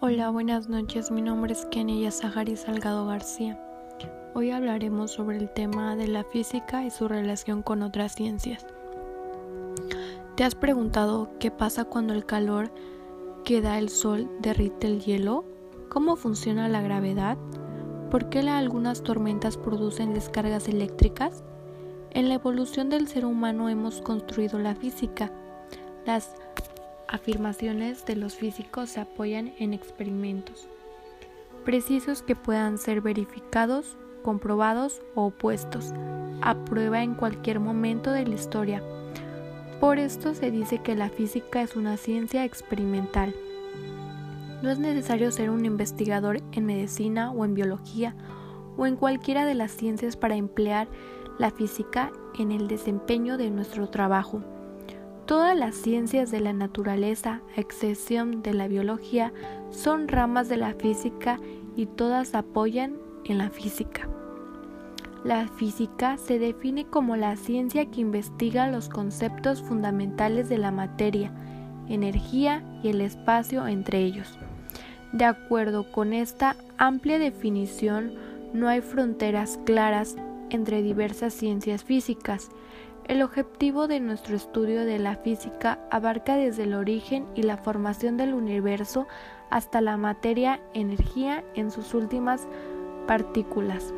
Hola, buenas noches. Mi nombre es Kenia Zahari Salgado García. Hoy hablaremos sobre el tema de la física y su relación con otras ciencias. ¿Te has preguntado qué pasa cuando el calor que da el sol derrite el hielo? ¿Cómo funciona la gravedad? ¿Por qué algunas tormentas producen descargas eléctricas? En la evolución del ser humano hemos construido la física. Las afirmaciones de los físicos se apoyan en experimentos precisos que puedan ser verificados, comprobados o opuestos a prueba en cualquier momento de la historia. Por esto se dice que la física es una ciencia experimental. No es necesario ser un investigador en medicina o en biología o en cualquiera de las ciencias para emplear la física en el desempeño de nuestro trabajo. Todas las ciencias de la naturaleza, a excepción de la biología, son ramas de la física y todas apoyan en la física. La física se define como la ciencia que investiga los conceptos fundamentales de la materia, energía y el espacio entre ellos. De acuerdo con esta amplia definición, no hay fronteras claras entre diversas ciencias físicas, el objetivo de nuestro estudio de la física abarca desde el origen y la formación del universo hasta la materia energía en sus últimas partículas.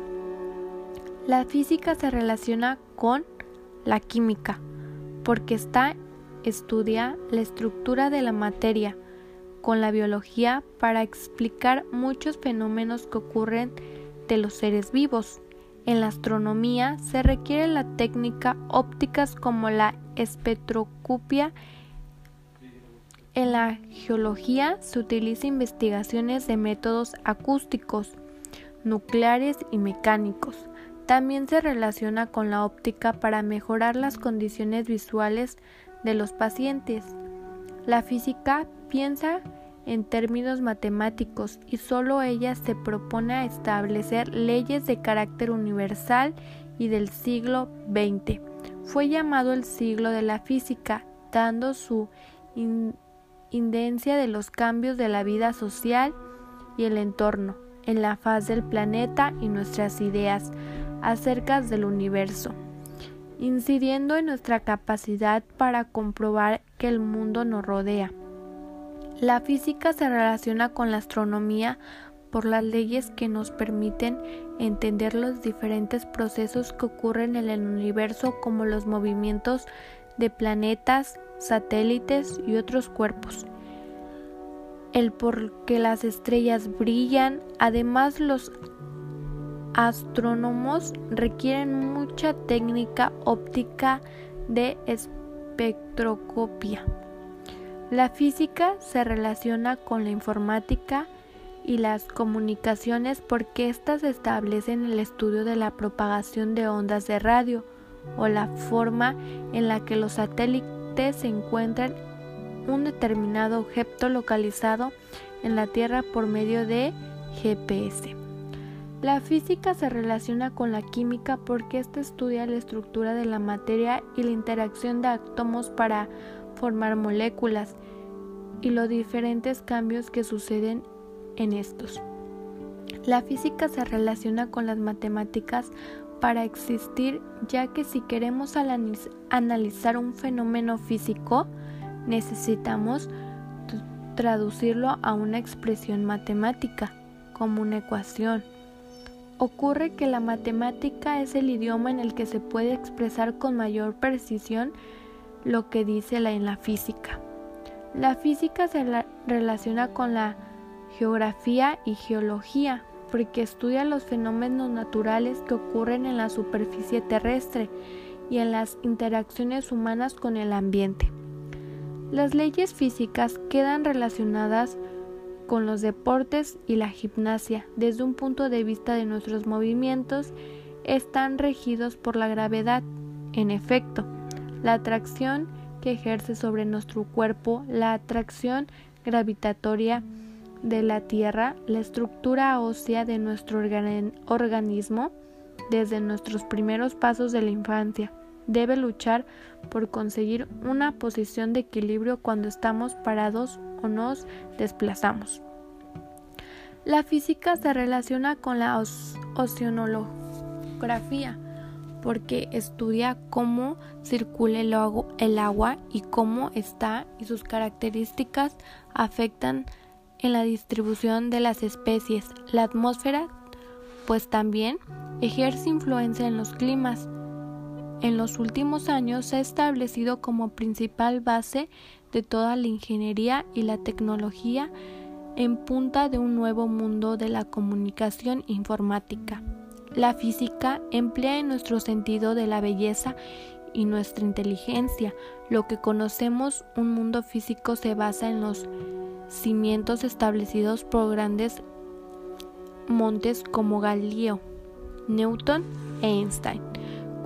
La física se relaciona con la química porque está estudia la estructura de la materia con la biología para explicar muchos fenómenos que ocurren de los seres vivos. En la astronomía se requiere la técnica ópticas como la espectroscopia. En la geología se utiliza investigaciones de métodos acústicos, nucleares y mecánicos. También se relaciona con la óptica para mejorar las condiciones visuales de los pacientes. La física piensa en términos matemáticos y solo ella se propone establecer leyes de carácter universal y del siglo XX. Fue llamado el siglo de la física, dando su indencia de los cambios de la vida social y el entorno en la faz del planeta y nuestras ideas acerca del universo, incidiendo en nuestra capacidad para comprobar que el mundo nos rodea. La física se relaciona con la astronomía por las leyes que nos permiten entender los diferentes procesos que ocurren en el universo como los movimientos de planetas, satélites y otros cuerpos. El por qué las estrellas brillan, además los astrónomos requieren mucha técnica óptica de espectroscopia. La física se relaciona con la informática y las comunicaciones porque éstas establecen el estudio de la propagación de ondas de radio o la forma en la que los satélites encuentran un determinado objeto localizado en la Tierra por medio de GPS. La física se relaciona con la química porque ésta estudia la estructura de la materia y la interacción de átomos para formar moléculas y los diferentes cambios que suceden en estos. La física se relaciona con las matemáticas para existir ya que si queremos analizar un fenómeno físico necesitamos traducirlo a una expresión matemática como una ecuación. Ocurre que la matemática es el idioma en el que se puede expresar con mayor precisión lo que dice la en la física. La física se relaciona con la geografía y geología porque estudia los fenómenos naturales que ocurren en la superficie terrestre y en las interacciones humanas con el ambiente. Las leyes físicas quedan relacionadas con los deportes y la gimnasia. Desde un punto de vista de nuestros movimientos, están regidos por la gravedad. En efecto, la atracción que ejerce sobre nuestro cuerpo, la atracción gravitatoria de la Tierra, la estructura ósea de nuestro organismo desde nuestros primeros pasos de la infancia. Debe luchar por conseguir una posición de equilibrio cuando estamos parados o nos desplazamos. La física se relaciona con la oceanografía porque estudia cómo circula el agua y cómo está y sus características afectan en la distribución de las especies. La atmósfera, pues también ejerce influencia en los climas. En los últimos años se ha establecido como principal base de toda la ingeniería y la tecnología en punta de un nuevo mundo de la comunicación informática. La física emplea en nuestro sentido de la belleza y nuestra inteligencia. Lo que conocemos un mundo físico se basa en los cimientos establecidos por grandes montes como Galileo, Newton e Einstein,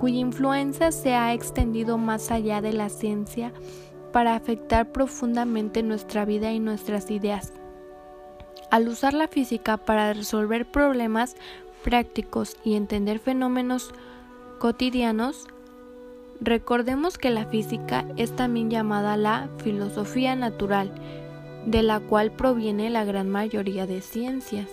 cuya influencia se ha extendido más allá de la ciencia para afectar profundamente nuestra vida y nuestras ideas. Al usar la física para resolver problemas prácticos y entender fenómenos cotidianos, recordemos que la física es también llamada la filosofía natural, de la cual proviene la gran mayoría de ciencias.